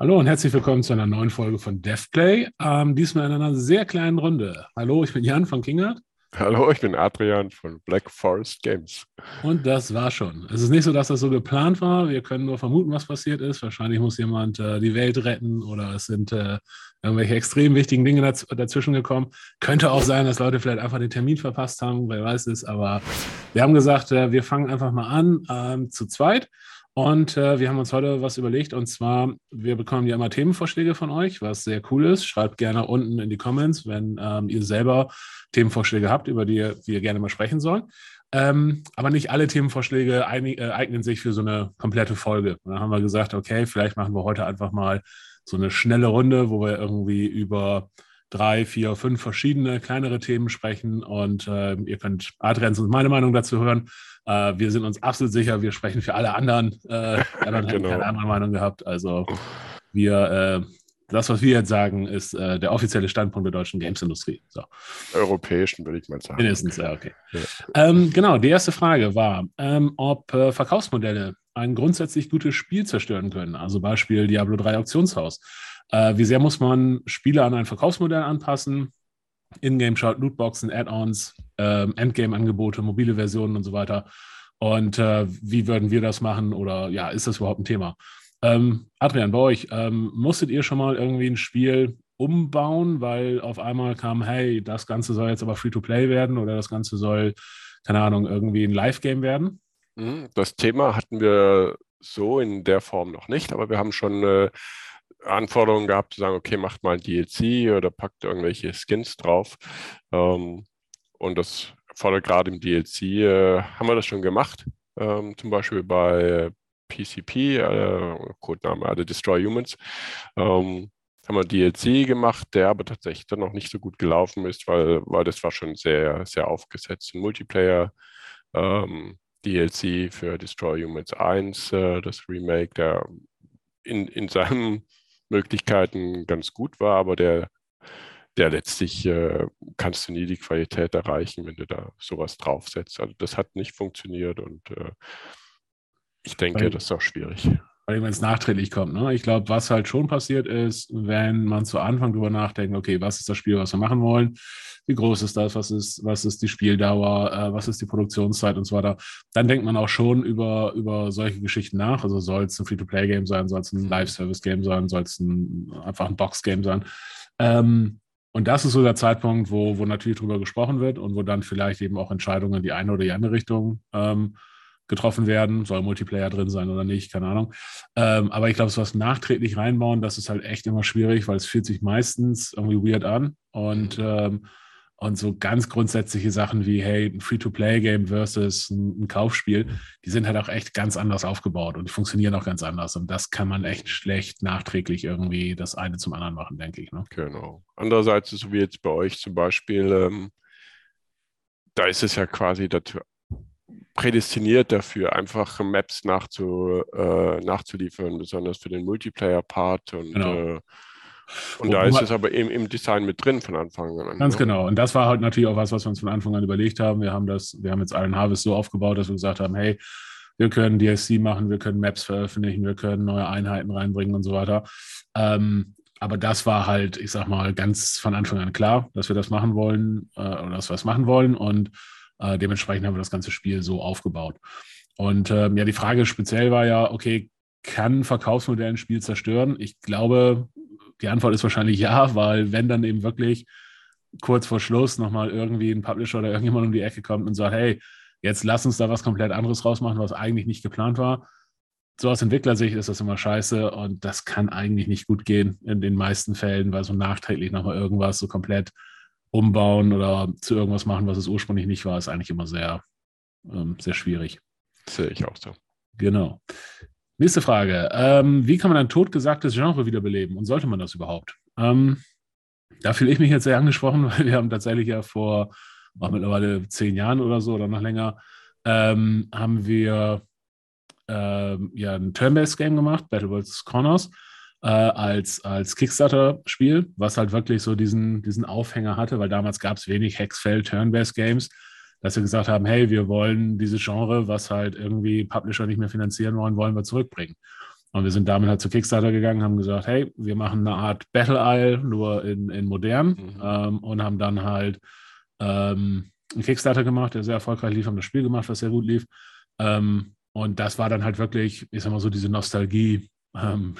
Hallo und herzlich willkommen zu einer neuen Folge von DevPlay. Ähm, diesmal in einer sehr kleinen Runde. Hallo, ich bin Jan von Kingart. Hallo, ich bin Adrian von Black Forest Games. Und das war schon. Es ist nicht so, dass das so geplant war. Wir können nur vermuten, was passiert ist. Wahrscheinlich muss jemand äh, die Welt retten oder es sind äh, irgendwelche extrem wichtigen Dinge daz dazwischen gekommen. Könnte auch sein, dass Leute vielleicht einfach den Termin verpasst haben, wer weiß es. Aber wir haben gesagt, äh, wir fangen einfach mal an ähm, zu zweit. Und äh, wir haben uns heute was überlegt und zwar, wir bekommen ja immer Themenvorschläge von euch, was sehr cool ist. Schreibt gerne unten in die Comments, wenn ähm, ihr selber Themenvorschläge habt, über die wir gerne mal sprechen sollen. Ähm, aber nicht alle Themenvorschläge äh, eignen sich für so eine komplette Folge. Und dann haben wir gesagt, okay, vielleicht machen wir heute einfach mal so eine schnelle Runde, wo wir irgendwie über drei, vier, fünf verschiedene kleinere Themen sprechen und äh, ihr könnt Adrians und meine Meinung dazu hören. Äh, wir sind uns absolut sicher, wir sprechen für alle anderen. Äh, anderen genau. haben keine andere Meinung gehabt. Also wir, äh, das, was wir jetzt sagen, ist äh, der offizielle Standpunkt der deutschen Games-Industrie. So. Europäischen, würde ich mal sagen. Mindestens, ja, okay. Ja. Ähm, genau, die erste Frage war, ähm, ob äh, Verkaufsmodelle ein grundsätzlich gutes Spiel zerstören können. Also Beispiel Diablo 3 Auktionshaus. Äh, wie sehr muss man Spiele an ein Verkaufsmodell anpassen? Ingame schaut Lootboxen, Add-ons, äh, Endgame-Angebote, mobile Versionen und so weiter. Und äh, wie würden wir das machen? Oder ja, ist das überhaupt ein Thema? Ähm, Adrian, bei euch, ähm, musstet ihr schon mal irgendwie ein Spiel umbauen, weil auf einmal kam, hey, das Ganze soll jetzt aber Free-to-Play werden oder das Ganze soll, keine Ahnung, irgendwie ein Live-Game werden? Mhm, das Thema hatten wir so in der Form noch nicht, aber wir haben schon äh, Anforderungen gehabt, zu sagen, okay, macht mal ein DLC oder packt irgendwelche Skins drauf. Ähm, und das fordert gerade im DLC, äh, haben wir das schon gemacht. Ähm, zum Beispiel bei PCP, äh, Codename, also Destroy Humans. Ähm, haben wir DLC gemacht, der aber tatsächlich dann noch nicht so gut gelaufen ist, weil, weil das war schon sehr, sehr aufgesetzt. Ein Multiplayer ähm, DLC für Destroy Humans 1, äh, das Remake, der in, in seinen Möglichkeiten ganz gut war, aber der, der letztlich äh, kannst du nie die Qualität erreichen, wenn du da sowas draufsetzt. Also das hat nicht funktioniert und äh, ich denke, weil, das ist auch schwierig. Weil wenn es nachträglich kommt. Ne? Ich glaube, was halt schon passiert ist, wenn man zu Anfang darüber nachdenkt, okay, was ist das Spiel, was wir machen wollen? Wie groß ist das? Was ist, was ist die Spieldauer? Äh, was ist die Produktionszeit und so weiter? Dann denkt man auch schon über, über solche Geschichten nach. Also soll es ein Free-to-Play-Game sein? Soll es ein Live-Service-Game sein? Soll es ein, einfach ein Box-Game sein? Ähm, und das ist so der Zeitpunkt, wo, wo natürlich drüber gesprochen wird und wo dann vielleicht eben auch Entscheidungen in die eine oder die andere Richtung ähm, getroffen werden. Soll Multiplayer drin sein oder nicht, keine Ahnung. Ähm, aber ich glaube, so was nachträglich reinbauen, das ist halt echt immer schwierig, weil es fühlt sich meistens irgendwie weird an. Und, mhm. ähm, und so ganz grundsätzliche Sachen wie, hey, ein Free-to-Play-Game versus ein, ein, Kaufspiel, die sind halt auch echt ganz anders aufgebaut und die funktionieren auch ganz anders. Und das kann man echt schlecht nachträglich irgendwie das eine zum anderen machen, denke ich. Ne? Genau. Andererseits, so wie jetzt bei euch zum Beispiel, ähm, da ist es ja quasi dazu prädestiniert dafür, einfach Maps nachzu, äh, nachzuliefern, besonders für den Multiplayer-Part. Und, genau. äh, und Wo, da ist es aber im, im Design mit drin von Anfang an. Ganz ne? genau. Und das war halt natürlich auch was, was wir uns von Anfang an überlegt haben. Wir haben das, wir haben jetzt allen Harvest so aufgebaut, dass wir gesagt haben, hey, wir können DLC machen, wir können Maps veröffentlichen, wir können neue Einheiten reinbringen und so weiter. Ähm, aber das war halt, ich sag mal, ganz von Anfang an klar, dass wir das machen wollen äh, oder dass wir das machen wollen. Und äh, dementsprechend haben wir das ganze Spiel so aufgebaut. Und ähm, ja, die Frage speziell war ja, okay, kann Verkaufsmodell ein Spiel zerstören? Ich glaube, die Antwort ist wahrscheinlich ja, weil wenn dann eben wirklich kurz vor Schluss nochmal irgendwie ein Publisher oder irgendjemand um die Ecke kommt und sagt, hey, jetzt lass uns da was komplett anderes rausmachen, was eigentlich nicht geplant war. So aus Entwicklersicht ist das immer scheiße und das kann eigentlich nicht gut gehen in den meisten Fällen, weil so nachträglich nochmal irgendwas so komplett umbauen oder zu irgendwas machen, was es ursprünglich nicht war, ist eigentlich immer sehr, ähm, sehr schwierig. Sehe ich auch so. Genau. Nächste Frage. Ähm, wie kann man ein totgesagtes Genre wiederbeleben und sollte man das überhaupt? Ähm, da fühle ich mich jetzt sehr angesprochen, weil wir haben tatsächlich ja vor auch mittlerweile zehn Jahren oder so oder noch länger, ähm, haben wir ähm, ja ein Turn-Based-Game gemacht, Battle Worlds Corners äh, als, als Kickstarter-Spiel, was halt wirklich so diesen, diesen Aufhänger hatte, weil damals gab es wenig Hexfeld Turn-Based-Games, dass wir gesagt haben, hey, wir wollen dieses Genre, was halt irgendwie Publisher nicht mehr finanzieren wollen, wollen wir zurückbringen. Und wir sind damit halt zu Kickstarter gegangen, haben gesagt, hey, wir machen eine Art Battle Isle, nur in, in modern mhm. ähm, und haben dann halt ähm, einen Kickstarter gemacht, der sehr erfolgreich lief, haben das Spiel gemacht, was sehr gut lief. Ähm, und das war dann halt wirklich, ich sag mal so, diese Nostalgie-Schiene, ähm,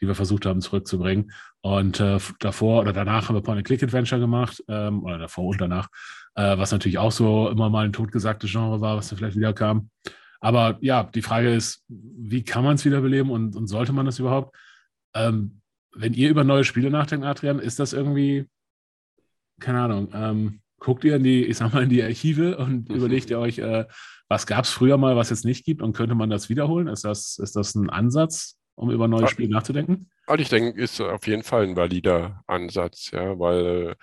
die wir versucht haben zurückzubringen. Und äh, davor oder danach haben wir Point-and-Click-Adventure gemacht, ähm, oder davor und danach, äh, was natürlich auch so immer mal ein totgesagtes Genre war, was dann vielleicht wieder kam. Aber ja, die Frage ist, wie kann man es wiederbeleben und, und sollte man das überhaupt? Ähm, wenn ihr über neue Spiele nachdenkt, Adrian, ist das irgendwie, keine Ahnung, ähm, guckt ihr in die, ich sag mal, in die Archive und mhm. überlegt ihr euch, äh, was gab es früher mal, was jetzt nicht gibt und könnte man das wiederholen? Ist das, ist das ein Ansatz, um über neue Spiele nachzudenken? Also ich denke, ist auf jeden Fall ein valider Ansatz, ja, weil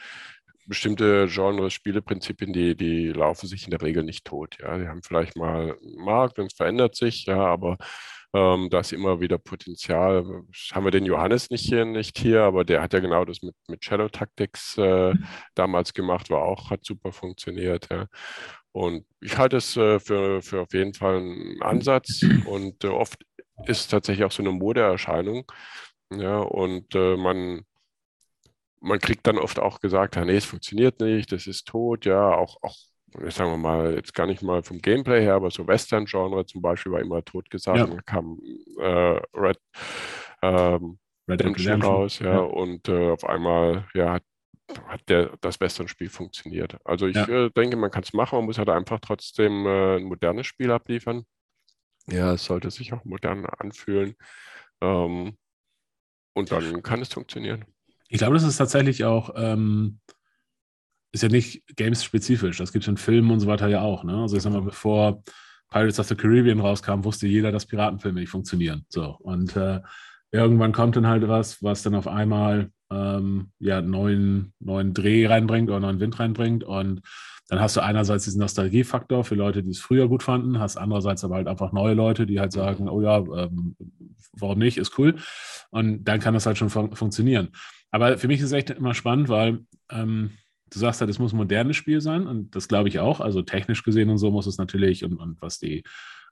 bestimmte Genres, Spieleprinzipien, die, die laufen sich in der Regel nicht tot. Ja, die haben vielleicht mal einen Markt und es verändert sich, ja, aber ähm, da ist immer wieder Potenzial. Haben wir den Johannes nicht hier, nicht hier, aber der hat ja genau das mit, mit Shadow Tactics äh, damals gemacht, war auch, hat super funktioniert. Ja. Und ich halte es äh, für, für auf jeden Fall einen Ansatz und äh, oft ist es tatsächlich auch so eine Modeerscheinung. Ja, und äh, man man kriegt dann oft auch gesagt, ja, nee, es funktioniert nicht, das ist tot, ja, auch, auch sagen wir mal, jetzt gar nicht mal vom Gameplay her, aber so Western-Genre zum Beispiel war immer tot gesagt. Ja. Dann kam äh, Red, ähm, Red Redemption raus, ja, ja. und äh, auf einmal, ja, hat, hat der, das Western-Spiel funktioniert. Also ich ja. äh, denke, man kann es machen, man muss halt einfach trotzdem äh, ein modernes Spiel abliefern. Ja, es sollte sich auch modern anfühlen. Ähm, und dann kann es funktionieren. Ich glaube, das ist tatsächlich auch, ähm, ist ja nicht games-spezifisch. Das gibt es in Filmen und so weiter ja auch. Ne? Also ich sag mal, bevor Pirates of the Caribbean rauskam, wusste jeder, dass Piratenfilme nicht funktionieren. So. Und äh, irgendwann kommt dann halt was, was dann auf einmal ähm, ja, neuen, neuen Dreh reinbringt oder neuen Wind reinbringt. Und dann hast du einerseits diesen Nostalgiefaktor für Leute, die es früher gut fanden, hast andererseits aber halt einfach neue Leute, die halt sagen, oh ja, ähm, warum nicht, ist cool. Und dann kann das halt schon fun funktionieren. Aber für mich ist es echt immer spannend, weil ähm, du sagst halt, es muss ein modernes Spiel sein und das glaube ich auch. Also technisch gesehen und so muss es natürlich und, und was die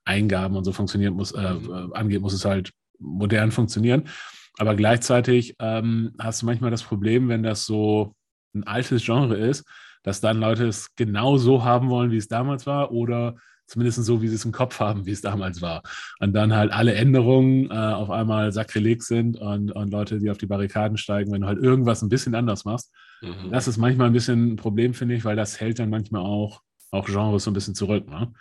Eingaben und so funktioniert muss, äh, mhm. angeht, muss es halt modern funktionieren. Aber gleichzeitig ähm, hast du manchmal das Problem, wenn das so ein altes Genre ist, dass dann Leute es genau so haben wollen, wie es damals war oder zumindest so, wie sie es im Kopf haben, wie es damals war. Und dann halt alle Änderungen äh, auf einmal sakrileg sind und, und Leute, die auf die Barrikaden steigen, wenn du halt irgendwas ein bisschen anders machst. Mhm. Das ist manchmal ein bisschen ein Problem, finde ich, weil das hält dann manchmal auch, auch Genres so ein bisschen zurück. Ne?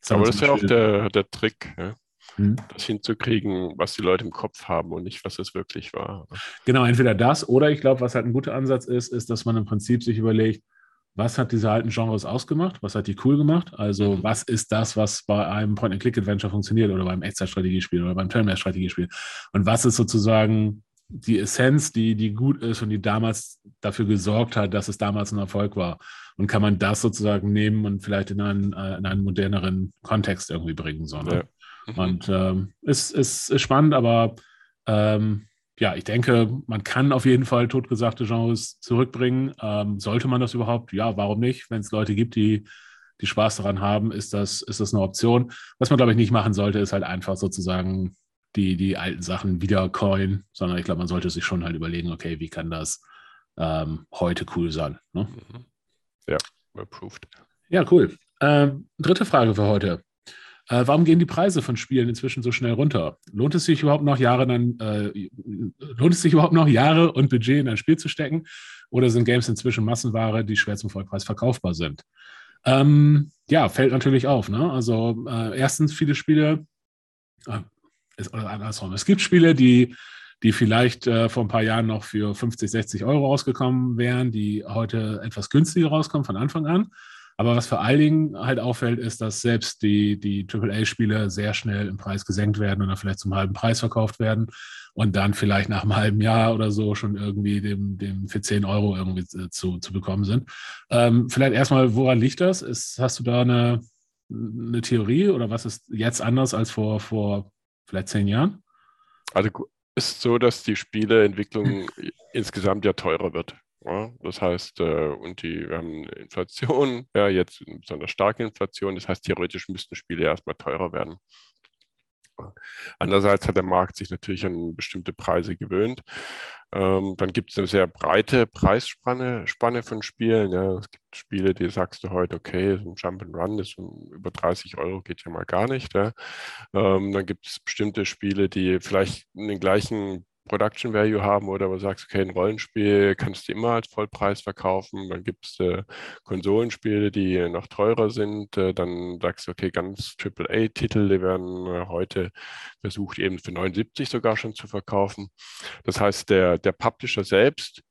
Das Aber das ist ja auch der, der Trick. Ja? Hm. das hinzukriegen, was die Leute im Kopf haben und nicht, was es wirklich war. Genau, entweder das oder ich glaube, was halt ein guter Ansatz ist, ist, dass man im Prinzip sich überlegt, was hat diese alten Genres ausgemacht, was hat die cool gemacht, also mhm. was ist das, was bei einem Point-and-Click-Adventure funktioniert oder beim Echtzeitstrategiespiel oder beim Turn-Based-Strategiespiel und was ist sozusagen die Essenz, die, die gut ist und die damals dafür gesorgt hat, dass es damals ein Erfolg war. Und kann man das sozusagen nehmen und vielleicht in einen, äh, in einen moderneren Kontext irgendwie bringen. So, ne? ja. mhm. Und ähm, ist, ist, ist spannend, aber ähm, ja, ich denke, man kann auf jeden Fall totgesagte Genres zurückbringen. Ähm, sollte man das überhaupt? Ja, warum nicht? Wenn es Leute gibt, die, die Spaß daran haben, ist das, ist das eine Option. Was man, glaube ich, nicht machen sollte, ist halt einfach sozusagen die, die alten Sachen wieder coin, sondern ich glaube, man sollte sich schon halt überlegen, okay, wie kann das ähm, heute cool sein? Ne? Mhm. Ja, approved. Ja, cool. Ähm, dritte Frage für heute. Äh, warum gehen die Preise von Spielen inzwischen so schnell runter? Lohnt es sich überhaupt noch Jahre dann, äh, lohnt es sich überhaupt noch Jahre und Budget in ein Spiel zu stecken? Oder sind Games inzwischen Massenware, die schwer zum Vollpreis verkaufbar sind? Ähm, ja, fällt natürlich auf. Ne? Also äh, erstens viele Spiele, äh, ist, oder andersrum, es gibt Spiele, die die vielleicht äh, vor ein paar Jahren noch für 50, 60 Euro rausgekommen wären, die heute etwas günstiger rauskommen von Anfang an. Aber was vor allen Dingen halt auffällt, ist, dass selbst die, die AAA-Spiele sehr schnell im Preis gesenkt werden dann vielleicht zum halben Preis verkauft werden und dann vielleicht nach einem halben Jahr oder so schon irgendwie dem, dem für 10 Euro irgendwie äh, zu, zu bekommen sind. Ähm, vielleicht erstmal, woran liegt das? Ist, hast du da eine, eine Theorie oder was ist jetzt anders als vor, vor vielleicht zehn Jahren? Also ist so, dass die Spieleentwicklung insgesamt ja teurer wird. Ja, das heißt, äh, und die, wir haben Inflation, ja, jetzt eine besonders starke Inflation. Das heißt, theoretisch müssten Spiele erstmal teurer werden. Andererseits hat der Markt sich natürlich an bestimmte Preise gewöhnt. Ähm, dann gibt es eine sehr breite Preisspanne Spanne von Spielen. Ja. Es gibt Spiele, die sagst du heute, okay, so ein Jump and Run ist über 30 Euro, geht ja mal gar nicht. Ja. Ähm, dann gibt es bestimmte Spiele, die vielleicht den gleichen Production Value haben oder wo du sagst, okay, ein Rollenspiel kannst du immer als Vollpreis verkaufen. Dann gibt es äh, Konsolenspiele, die noch teurer sind. Äh, dann sagst du, okay, ganz AAA-Titel, die werden äh, heute versucht, eben für 79 sogar schon zu verkaufen. Das heißt, der, der Publisher selbst,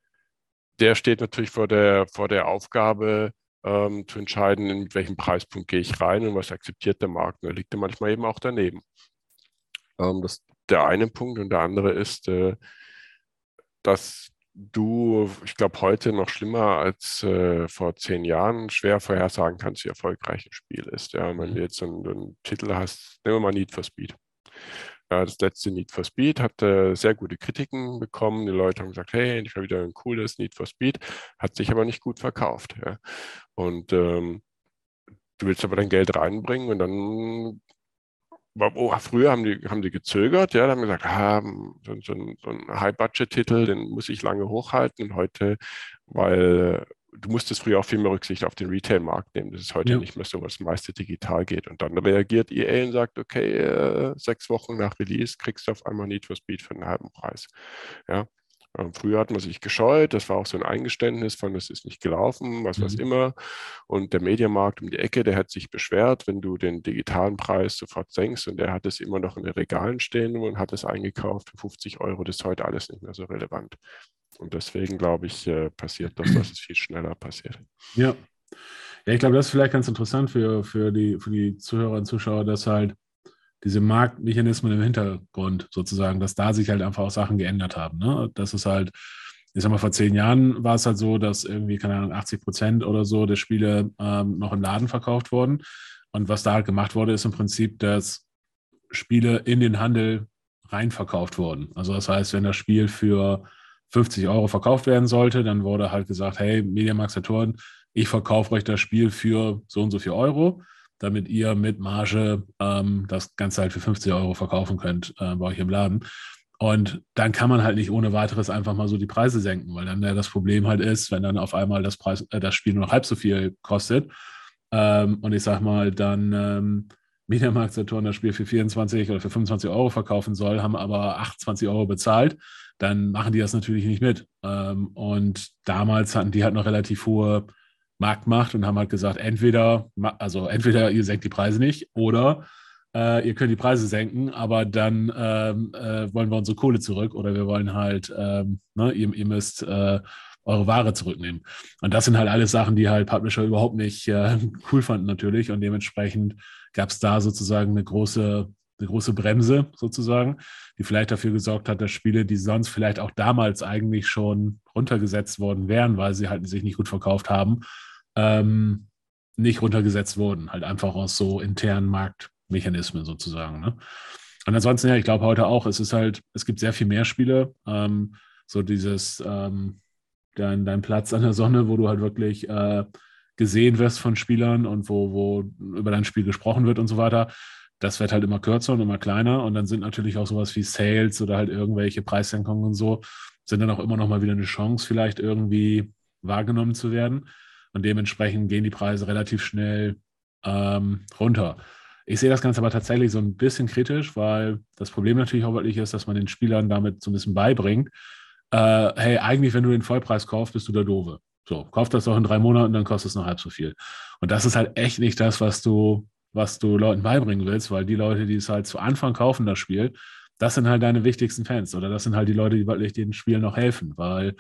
der steht natürlich vor der, vor der Aufgabe, ähm, zu entscheiden, in welchem Preispunkt gehe ich rein und was akzeptiert der Markt. da liegt er manchmal eben auch daneben. Ähm, das, der eine Punkt und der andere ist, äh, dass du, ich glaube, heute noch schlimmer als äh, vor zehn Jahren schwer vorhersagen kannst, wie erfolgreich ein Spiel ist. Ja, wenn mhm. du jetzt einen, einen, Titel hast, nehmen wir mal Need for Speed. Ja, das letzte Need for Speed hat äh, sehr gute Kritiken bekommen. Die Leute haben gesagt, hey, endlich mal wieder ein cooles Need for Speed, hat sich aber nicht gut verkauft. Ja. Und ähm, du willst aber dein Geld reinbringen und dann oh, früher haben die, haben die gezögert, ja, da haben gesagt, ah, so, so, so ein High-Budget-Titel, den muss ich lange hochhalten. Und heute, weil du musstest früher auch viel mehr Rücksicht auf den Retail-Markt nehmen. Das ist heute ja. nicht mehr so, was meiste digital geht. Und dann reagiert EA und sagt, okay, äh, sechs Wochen nach Release kriegst du auf einmal Need for Speed für einen halben Preis. Ja, früher hat man sich gescheut, das war auch so ein Eingeständnis von, es ist nicht gelaufen, was mhm. was immer. Und der Mediamarkt um die Ecke, der hat sich beschwert, wenn du den digitalen Preis sofort senkst und der hat es immer noch in den Regalen stehen und hat es eingekauft für 50 Euro, das ist heute alles nicht mehr so relevant. Und deswegen glaube ich, äh, passiert das, dass es viel schneller passiert. Ja. Ja, ich glaube, das ist vielleicht ganz interessant für, für, die, für die Zuhörer und Zuschauer, dass halt diese Marktmechanismen im Hintergrund sozusagen, dass da sich halt einfach auch Sachen geändert haben. Ne? Das ist halt, ich sag mal, vor zehn Jahren war es halt so, dass irgendwie, keine Ahnung, 80 Prozent oder so der Spiele ähm, noch im Laden verkauft wurden. Und was da halt gemacht wurde, ist im Prinzip, dass Spiele in den Handel reinverkauft wurden. Also das heißt, wenn das Spiel für 50 Euro verkauft werden sollte, dann wurde halt gesagt, hey, Mediamarkt Saturn, ich verkaufe euch das Spiel für so und so viel Euro damit ihr mit Marge ähm, das Ganze halt für 50 Euro verkaufen könnt äh, bei euch im Laden. Und dann kann man halt nicht ohne weiteres einfach mal so die Preise senken, weil dann ja das Problem halt ist, wenn dann auf einmal das, Preis, äh, das Spiel nur noch halb so viel kostet ähm, und ich sag mal, dann ähm, Mediamarkt Saturn das Spiel für 24 oder für 25 Euro verkaufen soll, haben aber 28 Euro bezahlt, dann machen die das natürlich nicht mit. Ähm, und damals hatten die halt noch relativ hohe Marktmacht und haben halt gesagt, entweder, also entweder ihr senkt die Preise nicht oder äh, ihr könnt die Preise senken, aber dann ähm, äh, wollen wir unsere Kohle zurück oder wir wollen halt, ähm, ne, ihr, ihr, müsst äh, eure Ware zurücknehmen. Und das sind halt alles Sachen, die halt Publisher überhaupt nicht äh, cool fanden natürlich und dementsprechend gab es da sozusagen eine große eine große Bremse sozusagen, die vielleicht dafür gesorgt hat, dass Spiele, die sonst vielleicht auch damals eigentlich schon runtergesetzt worden wären, weil sie halt sich nicht gut verkauft haben, ähm, nicht runtergesetzt wurden, halt einfach aus so internen Marktmechanismen sozusagen. Ne? Und ansonsten, ja, ich glaube heute auch, es ist halt, es gibt sehr viel mehr Spiele. Ähm, so dieses, ähm, dein, dein Platz an der Sonne, wo du halt wirklich äh, gesehen wirst von Spielern und wo, wo über dein Spiel gesprochen wird und so weiter. Das wird halt immer kürzer und immer kleiner. Und dann sind natürlich auch sowas wie Sales oder halt irgendwelche Preissenkungen und so, sind dann auch immer noch mal wieder eine Chance, vielleicht irgendwie wahrgenommen zu werden. Und dementsprechend gehen die Preise relativ schnell ähm, runter. Ich sehe das Ganze aber tatsächlich so ein bisschen kritisch, weil das Problem natürlich auch wirklich ist, dass man den Spielern damit so ein bisschen beibringt, äh, hey, eigentlich, wenn du den Vollpreis kaufst, bist du der Doofe. So, kauf das doch in drei Monaten, dann kostet es noch halb so viel. Und das ist halt echt nicht das, was du, was du Leuten beibringen willst, weil die Leute, die es halt zu Anfang kaufen, das Spiel, das sind halt deine wichtigsten Fans oder das sind halt die Leute, die wirklich dem Spiel noch helfen, weil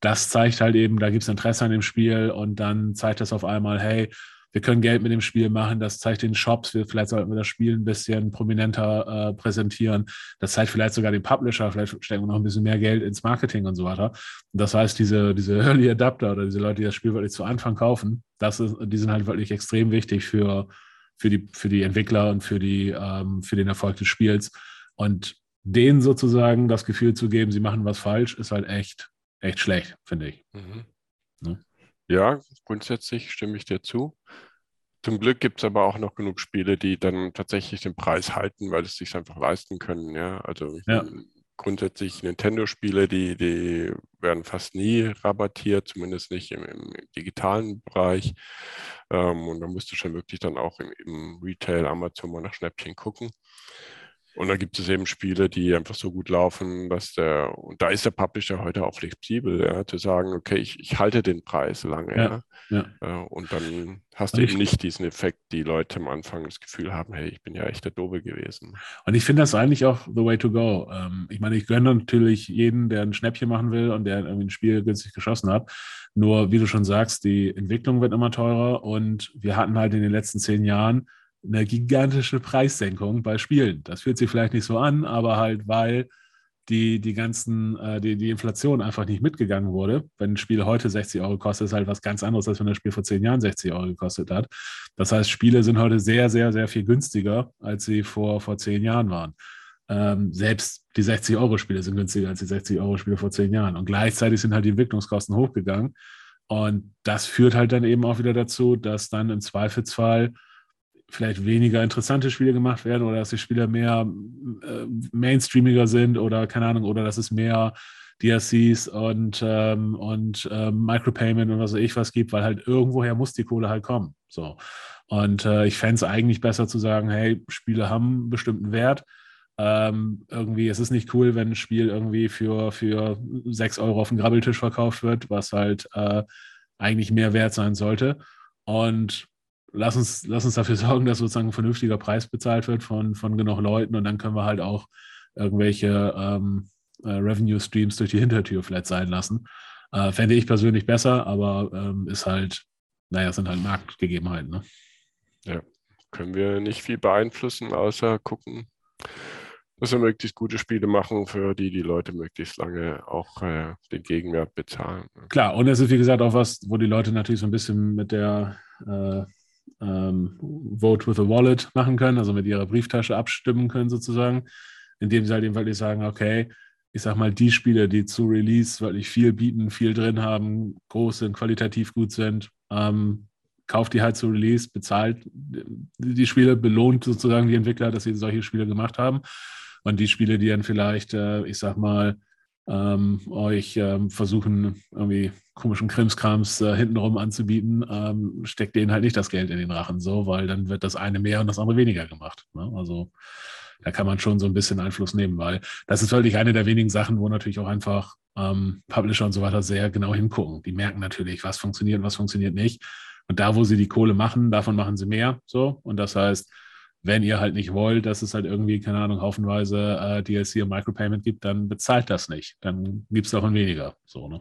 das zeigt halt eben, da gibt es Interesse an dem Spiel und dann zeigt das auf einmal, hey, wir können Geld mit dem Spiel machen, das zeigt den Shops, wir, vielleicht sollten wir das Spiel ein bisschen prominenter äh, präsentieren, das zeigt vielleicht sogar den Publisher, vielleicht stecken wir noch ein bisschen mehr Geld ins Marketing und so weiter. Und das heißt, diese, diese Early Adapter oder diese Leute, die das Spiel wirklich zu Anfang kaufen, das ist, die sind halt wirklich extrem wichtig für, für, die, für die Entwickler und für, die, ähm, für den Erfolg des Spiels. Und denen sozusagen das Gefühl zu geben, sie machen was falsch, ist halt echt echt schlecht, finde ich. Mhm. Ne? Ja, grundsätzlich stimme ich dir zu. Zum Glück gibt es aber auch noch genug Spiele, die dann tatsächlich den Preis halten, weil es sich einfach leisten können. Ja, also ja. grundsätzlich Nintendo-Spiele, die, die werden fast nie rabattiert, zumindest nicht im, im digitalen Bereich. Ähm, und da musst du schon wirklich dann auch im, im Retail Amazon mal nach Schnäppchen gucken. Und dann gibt es eben Spiele, die einfach so gut laufen, dass der, und da ist der Publisher heute auch flexibel, ja, zu sagen, okay, ich, ich halte den Preis lange. Ja, ja. ja. Und dann hast du eben nicht diesen Effekt, die Leute am Anfang das Gefühl haben, hey, ich bin ja echt der Dobe gewesen. Und ich finde das eigentlich auch the way to go. Ähm, ich meine, ich gönne natürlich jeden, der ein Schnäppchen machen will und der irgendwie ein Spiel günstig geschossen hat. Nur, wie du schon sagst, die Entwicklung wird immer teurer und wir hatten halt in den letzten zehn Jahren eine gigantische Preissenkung bei Spielen. Das fühlt sich vielleicht nicht so an, aber halt, weil die, die ganzen, äh, die, die Inflation einfach nicht mitgegangen wurde. Wenn ein Spiel heute 60 Euro kostet, ist halt was ganz anderes, als wenn das Spiel vor zehn Jahren 60 Euro gekostet hat. Das heißt, Spiele sind heute sehr, sehr, sehr viel günstiger, als sie vor, vor zehn Jahren waren. Ähm, selbst die 60-Euro-Spiele sind günstiger als die 60-Euro-Spiele vor zehn Jahren. Und gleichzeitig sind halt die Entwicklungskosten hochgegangen. Und das führt halt dann eben auch wieder dazu, dass dann im Zweifelsfall vielleicht weniger interessante Spiele gemacht werden oder dass die Spiele mehr äh, mainstreamiger sind oder keine Ahnung, oder dass es mehr DLCs und, ähm, und ähm, Micropayment und was weiß ich was gibt, weil halt irgendwoher muss die Kohle halt kommen. So. Und äh, ich fände es eigentlich besser zu sagen, hey, Spiele haben einen bestimmten Wert. Ähm, irgendwie, es ist nicht cool, wenn ein Spiel irgendwie für, für 6 Euro auf dem Grabbeltisch verkauft wird, was halt äh, eigentlich mehr wert sein sollte. Und lass uns, lass uns dafür sorgen, dass sozusagen ein vernünftiger Preis bezahlt wird von, von genug Leuten und dann können wir halt auch irgendwelche ähm, äh, Revenue Streams durch die Hintertür vielleicht sein lassen. Äh, fände ich persönlich besser, aber ähm, ist halt, naja, sind halt Marktgegebenheiten. Ne? Ja, können wir nicht viel beeinflussen, außer gucken, dass wir möglichst gute Spiele machen, für die die Leute möglichst lange auch äh, den Gegenwert bezahlen. Klar, und es ist wie gesagt auch was, wo die Leute natürlich so ein bisschen mit der äh, ähm, Vote with a Wallet machen können, also mit ihrer Brieftasche abstimmen können sozusagen, indem sie halt eben wirklich sagen, okay, ich sag mal, die Spiele, die zu Release wirklich viel bieten, viel drin haben, groß sind, qualitativ gut sind, ähm, kauft die halt zu Release, bezahlt die Spiele, belohnt sozusagen die Entwickler, dass sie solche Spiele gemacht haben. Und die Spiele, die dann vielleicht, äh, ich sag mal, ähm, euch ähm, versuchen, irgendwie komischen Krimskrams äh, hintenrum anzubieten, ähm, steckt denen halt nicht das Geld in den Rachen so, weil dann wird das eine mehr und das andere weniger gemacht. Ne? Also da kann man schon so ein bisschen Einfluss nehmen, weil das ist wirklich eine der wenigen Sachen, wo natürlich auch einfach ähm, Publisher und so weiter sehr genau hingucken. Die merken natürlich, was funktioniert und was funktioniert nicht. Und da, wo sie die Kohle machen, davon machen sie mehr. So. Und das heißt, wenn ihr halt nicht wollt, dass es halt irgendwie, keine Ahnung, haufenweise äh, DLC und Micropayment gibt, dann bezahlt das nicht. Dann gibt es davon weniger. So, ne?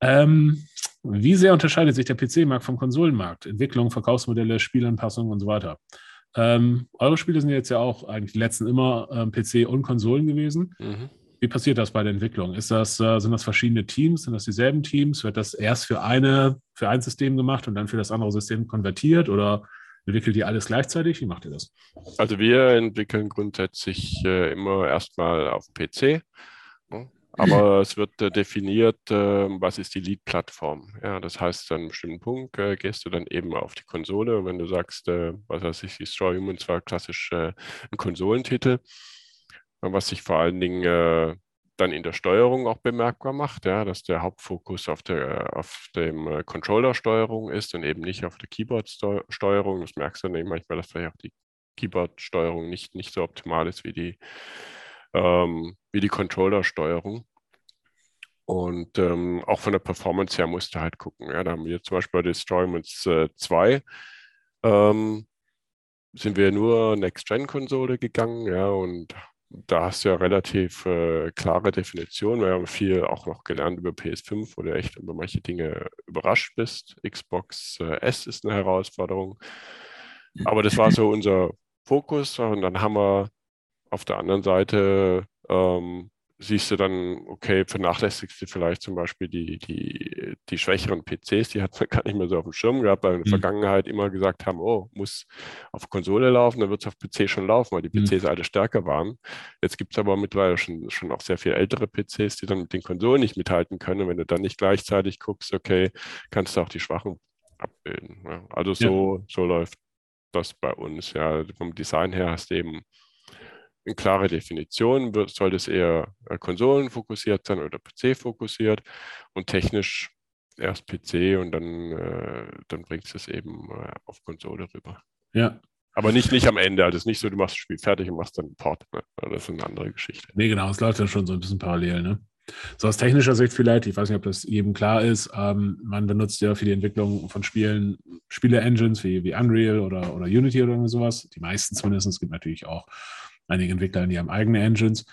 Ähm, wie sehr unterscheidet sich der PC-Markt vom Konsolenmarkt? Entwicklung, Verkaufsmodelle, Spielanpassungen und so weiter. Ähm, eure Spiele sind jetzt ja auch eigentlich die letzten immer ähm, PC und Konsolen gewesen. Mhm. Wie passiert das bei der Entwicklung? Ist das, äh, sind das verschiedene Teams? Sind das dieselben Teams? Wird das erst für eine, für ein System gemacht und dann für das andere System konvertiert? Oder Entwickelt ihr alles gleichzeitig? Wie macht ihr das? Also wir entwickeln grundsätzlich äh, immer erstmal auf PC. Ne? Aber es wird äh, definiert, äh, was ist die Lead-Plattform. Ja, das heißt, an einem bestimmten Punkt äh, gehst du dann eben auf die Konsole. Und wenn du sagst, äh, was weiß ich, die Story Humans war klassisch äh, ein Konsolentitel, was sich vor allen Dingen dann in der Steuerung auch bemerkbar macht, ja, dass der Hauptfokus auf, der, auf dem äh, Controller-Steuerung ist und eben nicht auf der Keyboard-Steuerung. Das merkst du dann eben manchmal, dass vielleicht auch die Keyboard-Steuerung nicht, nicht so optimal ist wie die, ähm, die Controller-Steuerung. Und ähm, auch von der Performance her musst du halt gucken. Ja, da haben wir zum Beispiel bei Destroyments äh, 2 ähm, sind wir nur Next-Gen-Konsole gegangen, ja, und da hast du ja relativ äh, klare Definitionen. Wir haben viel auch noch gelernt über PS5, wo du echt über manche Dinge überrascht bist. Xbox äh, S ist eine Herausforderung. Aber das war so unser Fokus. Und dann haben wir auf der anderen Seite ähm, siehst du dann, okay, vernachlässigst du vielleicht zum Beispiel die, die, die schwächeren PCs, die hat man gar nicht mehr so auf dem Schirm gehabt, weil in der mhm. Vergangenheit immer gesagt haben, oh, muss auf Konsole laufen, dann wird es auf PC schon laufen, weil die PCs mhm. alle stärker waren. Jetzt gibt es aber mittlerweile schon, schon auch sehr viel ältere PCs, die dann mit den Konsolen nicht mithalten können. Und wenn du dann nicht gleichzeitig guckst, okay, kannst du auch die schwachen abbilden. Ja. Also so, ja. so läuft das bei uns. Ja, vom Design her hast du eben eine klare Definition, soll das eher äh, konsolenfokussiert sein oder PC-fokussiert und technisch erst PC und dann, äh, dann bringst du es eben äh, auf Konsole rüber. Ja. Aber nicht, nicht am Ende. Also es ist nicht so, du machst das Spiel fertig und machst dann einen Port. Ne? Das ist eine andere Geschichte. Nee, genau, es läuft ja schon so ein bisschen parallel. Ne? So aus technischer Sicht vielleicht, ich weiß nicht, ob das jedem klar ist, ähm, man benutzt ja für die Entwicklung von Spielen Spiele-Engines wie, wie Unreal oder, oder Unity oder irgendwie sowas. Die meisten zumindest. Es gibt natürlich auch einige Entwickler, die haben eigene Engines.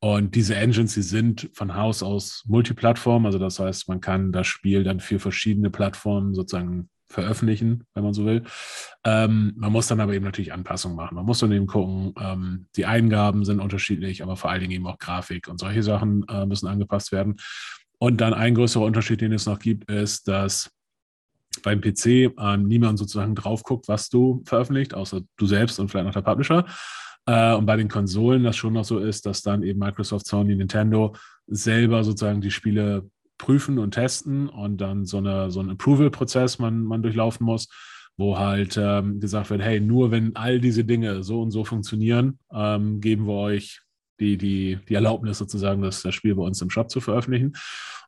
Und diese Engines, die sind von Haus aus Multiplattform. Also das heißt, man kann das Spiel dann für verschiedene Plattformen sozusagen veröffentlichen, wenn man so will. Ähm, man muss dann aber eben natürlich Anpassungen machen. Man muss dann eben gucken, ähm, die Eingaben sind unterschiedlich, aber vor allen Dingen eben auch Grafik und solche Sachen äh, müssen angepasst werden. Und dann ein größerer Unterschied, den es noch gibt, ist, dass beim PC ähm, niemand sozusagen drauf guckt, was du veröffentlicht, außer du selbst und vielleicht noch der Publisher. Äh, und bei den Konsolen das schon noch so ist, dass dann eben Microsoft, Sony, Nintendo selber sozusagen die Spiele prüfen und testen und dann so, eine, so einen Approval-Prozess man, man durchlaufen muss, wo halt ähm, gesagt wird, hey, nur wenn all diese Dinge so und so funktionieren, ähm, geben wir euch die, die, die Erlaubnis sozusagen, das, das Spiel bei uns im Shop zu veröffentlichen.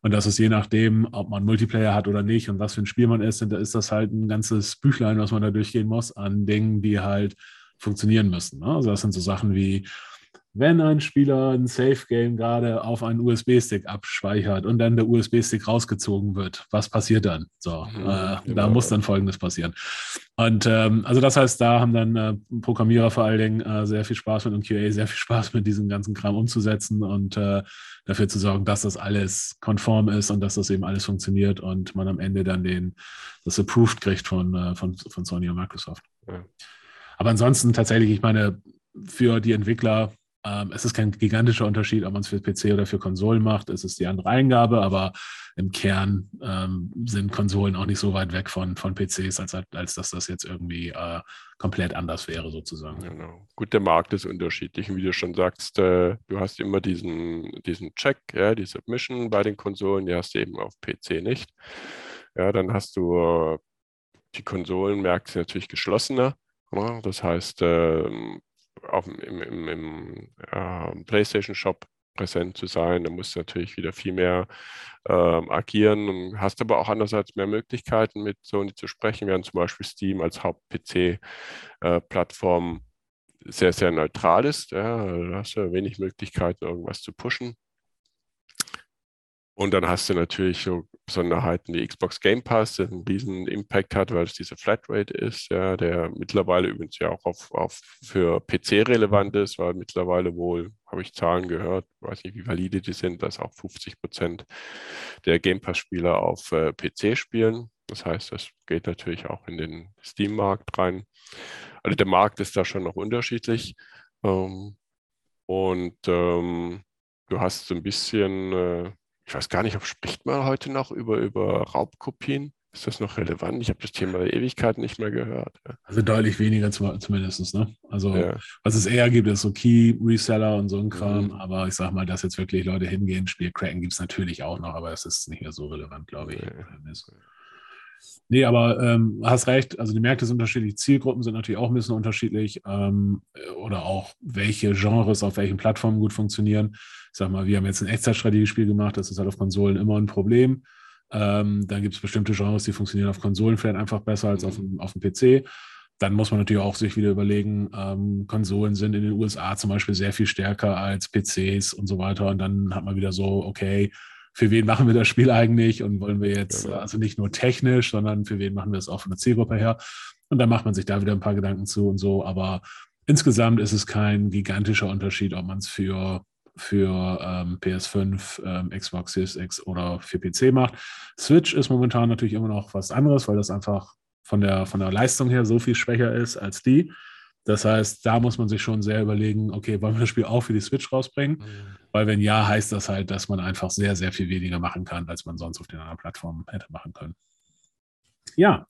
Und das ist je nachdem, ob man Multiplayer hat oder nicht und was für ein Spiel man ist, da ist das halt ein ganzes Büchlein, was man da durchgehen muss an Dingen, die halt funktionieren müssen. Ne? Also das sind so Sachen wie, wenn ein Spieler ein Safe-Game gerade auf einen USB-Stick abspeichert und dann der USB-Stick rausgezogen wird, was passiert dann? So, mhm, äh, genau. da muss dann Folgendes passieren. Und ähm, also das heißt, da haben dann äh, Programmierer vor allen Dingen äh, sehr viel Spaß mit und QA sehr viel Spaß mit diesem ganzen Kram umzusetzen und äh, dafür zu sorgen, dass das alles konform ist und dass das eben alles funktioniert und man am Ende dann den das approved kriegt von, äh, von, von Sony und Microsoft. Ja. Aber ansonsten tatsächlich, ich meine, für die Entwickler ähm, es ist kein gigantischer Unterschied, ob man es für PC oder für Konsolen macht. Es ist die andere Eingabe, aber im Kern ähm, sind Konsolen auch nicht so weit weg von, von PCs, als, als dass das jetzt irgendwie äh, komplett anders wäre, sozusagen. Genau. Gut, der Markt ist unterschiedlich. Wie du schon sagst, äh, du hast immer diesen, diesen Check, ja, die Submission bei den Konsolen, die hast du eben auf PC nicht. Ja, dann hast du äh, die Konsolenmärkte natürlich geschlossener. Ja, das heißt, ähm, auf, im, im, im äh, PlayStation Shop präsent zu sein. Da musst du natürlich wieder viel mehr äh, agieren und hast aber auch andererseits mehr Möglichkeiten, mit Sony zu sprechen, während zum Beispiel Steam als Haupt-PC-Plattform äh, sehr, sehr neutral ist. Ja, da hast du wenig Möglichkeiten, irgendwas zu pushen. Und dann hast du natürlich so Besonderheiten wie Xbox Game Pass, der einen riesen Impact hat, weil es diese Flatrate ist, ja, der mittlerweile übrigens ja auch auf, auf für PC relevant ist, weil mittlerweile wohl, habe ich Zahlen gehört, weiß nicht, wie valide die sind, dass auch 50 Prozent der Game Pass-Spieler auf äh, PC spielen. Das heißt, das geht natürlich auch in den Steam-Markt rein. Also der Markt ist da schon noch unterschiedlich. Ähm, und ähm, du hast so ein bisschen äh, ich weiß gar nicht, ob spricht man heute noch über, über Raubkopien? Ist das noch relevant? Ich habe das Thema Ewigkeit nicht mehr gehört. Also deutlich weniger zumindest. Ne? Also ja. was es eher gibt, ist so Key-Reseller und so ein Kram. Mhm. Aber ich sag mal, dass jetzt wirklich Leute hingehen, Spiel cracken, gibt es natürlich auch noch, aber es ist nicht mehr so relevant, glaube ich. Nee. Nee, aber ähm, hast recht, also die Märkte sind unterschiedlich, Zielgruppen sind natürlich auch ein bisschen unterschiedlich ähm, oder auch welche Genres auf welchen Plattformen gut funktionieren. Ich sag mal, wir haben jetzt ein Echtzeitstrategiespiel gemacht, das ist halt auf Konsolen immer ein Problem. Ähm, dann gibt es bestimmte Genres, die funktionieren auf Konsolen vielleicht einfach besser als auf, mhm. auf dem PC. Dann muss man natürlich auch sich wieder überlegen, ähm, Konsolen sind in den USA zum Beispiel sehr viel stärker als PCs und so weiter. Und dann hat man wieder so, okay, für wen machen wir das Spiel eigentlich und wollen wir jetzt, also nicht nur technisch, sondern für wen machen wir es auch von der Zielgruppe her. Und dann macht man sich da wieder ein paar Gedanken zu und so. Aber insgesamt ist es kein gigantischer Unterschied, ob man es für, für ähm, PS5, ähm, Xbox Series X oder für PC macht. Switch ist momentan natürlich immer noch was anderes, weil das einfach von der, von der Leistung her so viel schwächer ist als die. Das heißt, da muss man sich schon sehr überlegen, okay, wollen wir das Spiel auch für die Switch rausbringen? Mhm. Weil wenn ja, heißt das halt, dass man einfach sehr, sehr viel weniger machen kann, als man sonst auf den anderen Plattformen hätte machen können. Ja,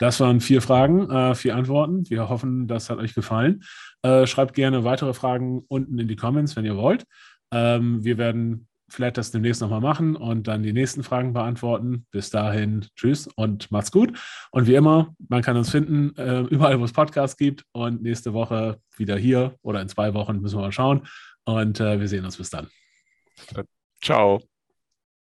das waren vier Fragen, äh, vier Antworten. Wir hoffen, das hat euch gefallen. Äh, schreibt gerne weitere Fragen unten in die Comments, wenn ihr wollt. Ähm, wir werden vielleicht das demnächst nochmal machen und dann die nächsten Fragen beantworten. Bis dahin, tschüss und macht's gut. Und wie immer, man kann uns finden, äh, überall, wo es Podcasts gibt. Und nächste Woche wieder hier oder in zwei Wochen müssen wir mal schauen. Und äh, wir sehen uns bis dann. Ciao.